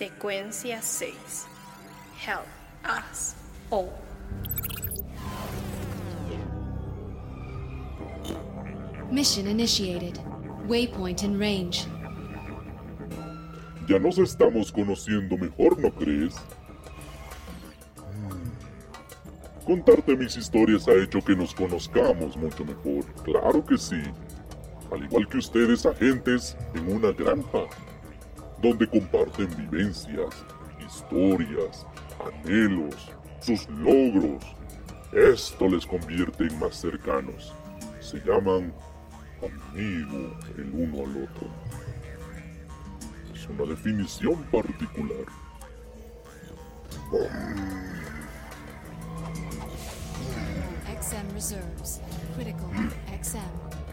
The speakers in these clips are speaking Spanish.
Secuencia 6. Help us all. Mission initiated. Waypoint in range. Ya nos estamos conociendo mejor, ¿no crees? Contarte mis historias ha hecho que nos conozcamos mucho mejor. Claro que sí. Al igual que ustedes, agentes en una granja, donde comparten vivencias, historias, anhelos, sus logros. Esto les convierte en más cercanos. Se llaman amigo el uno al otro. Es una definición particular. XM reserves. Critical. XM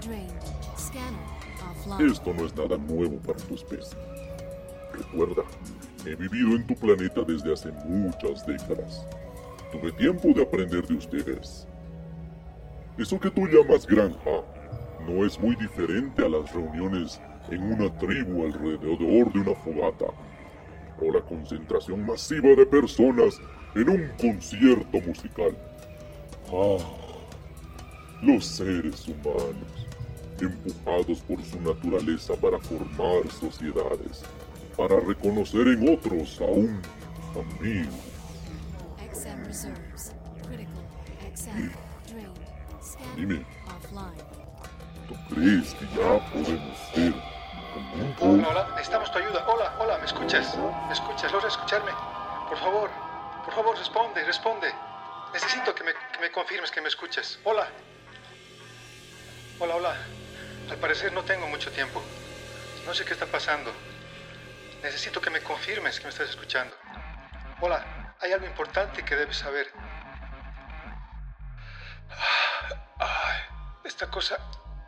drained. Scanner offline. Esto no es nada nuevo para tu especie. Recuerda, he vivido en tu planeta desde hace muchas décadas. Tuve tiempo de aprender de ustedes. Eso que tú llamas granja no es muy diferente a las reuniones en una tribu alrededor de una fogata o la concentración masiva de personas en un concierto musical. Ah, los seres humanos, empujados por su naturaleza para formar sociedades, para reconocer en otros a un amigo. XM reserves. Critical. XM drained. Dime. ¿Tú crees que ya podemos ser amigos? Hola, hola, necesitamos tu ayuda. Hola, hola, ¿me escuchas? ¿Me escuchas? ¿Logras escucharme? Por favor, por favor, responde, responde. Necesito que me, que me confirmes que me escuchas. Hola. Hola, hola. Al parecer no tengo mucho tiempo. No sé qué está pasando. Necesito que me confirmes que me estás escuchando. Hola, hay algo importante que debes saber. Esta cosa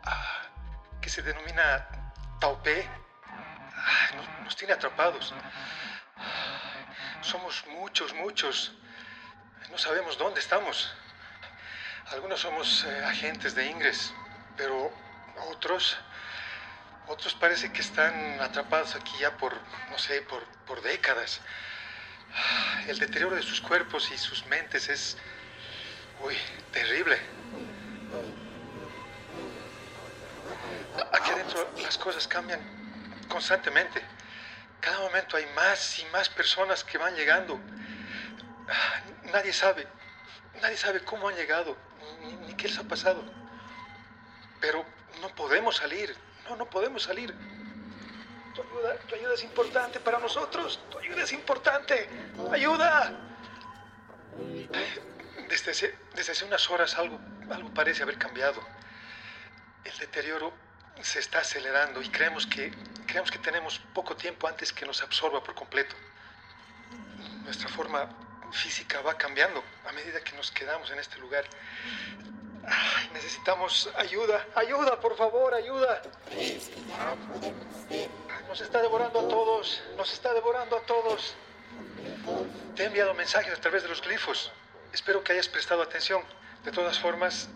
ah, que se denomina Taupé nos, tiene atrapados. Somos muchos, muchos. No sabemos dónde estamos. Algunos somos eh, agentes de Ingres, pero otros, otros parece que están atrapados aquí ya por, no sé, por, por décadas. El deterioro de sus cuerpos y sus mentes es, uy, terrible. Aquí adentro las cosas cambian constantemente. Cada momento hay más y más personas que van llegando. Ah, Nadie sabe, nadie sabe cómo han llegado, ni, ni qué les ha pasado. Pero no podemos salir, no, no podemos salir. Tu ayuda, tu ayuda es importante para nosotros, tu ayuda es importante. ¡Ayuda! Desde hace, desde hace unas horas algo, algo parece haber cambiado. El deterioro se está acelerando y creemos que, creemos que tenemos poco tiempo antes que nos absorba por completo. Nuestra forma física va cambiando a medida que nos quedamos en este lugar. Necesitamos ayuda, ayuda, por favor, ayuda. Nos está devorando a todos, nos está devorando a todos. Te he enviado mensajes a través de los glifos. Espero que hayas prestado atención. De todas formas,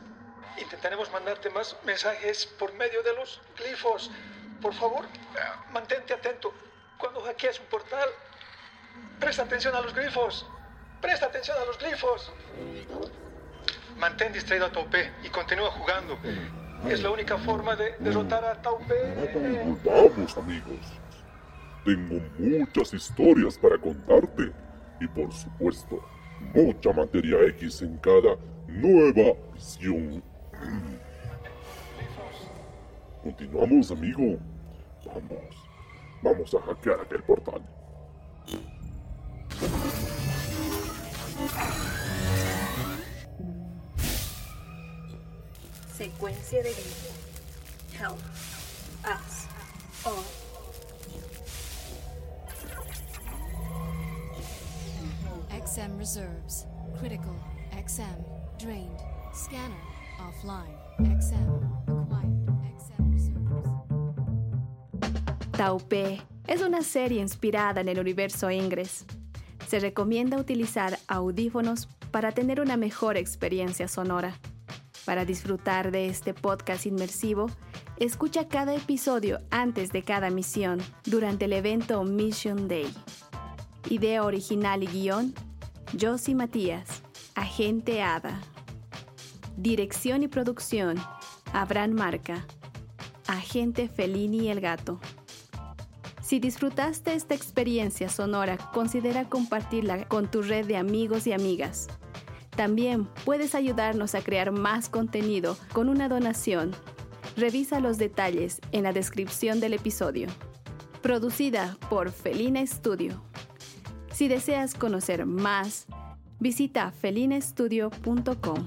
intentaremos mandarte más mensajes por medio de los glifos. Por favor, mantente atento. Cuando hackees un portal, presta atención a los glifos. Presta atención a los glifos. Mantén distraído a Taupé y continúa jugando. Es la única forma de derrotar a Taupé. Vamos, amigos. Tengo muchas historias para contarte y por supuesto, mucha materia X en cada nueva misión. Continuamos, amigo. Vamos. Vamos a hackear aquel portal. Secuencia de grifo. Help us all. XM reserves. Critical. XM drained. Scanner offline. XM acquired. XM reserves. Taupé es una serie inspirada en el universo Ingres. Se recomienda utilizar audífonos para tener una mejor experiencia sonora. Para disfrutar de este podcast inmersivo, escucha cada episodio antes de cada misión durante el evento Mission Day. Idea original y guion, Josie Matías, Agente Ada. Dirección y producción, Abraham Marca, Agente Felini el Gato. Si disfrutaste esta experiencia sonora, considera compartirla con tu red de amigos y amigas. También puedes ayudarnos a crear más contenido con una donación. Revisa los detalles en la descripción del episodio. Producida por Felina Studio. Si deseas conocer más, visita felinestudio.com.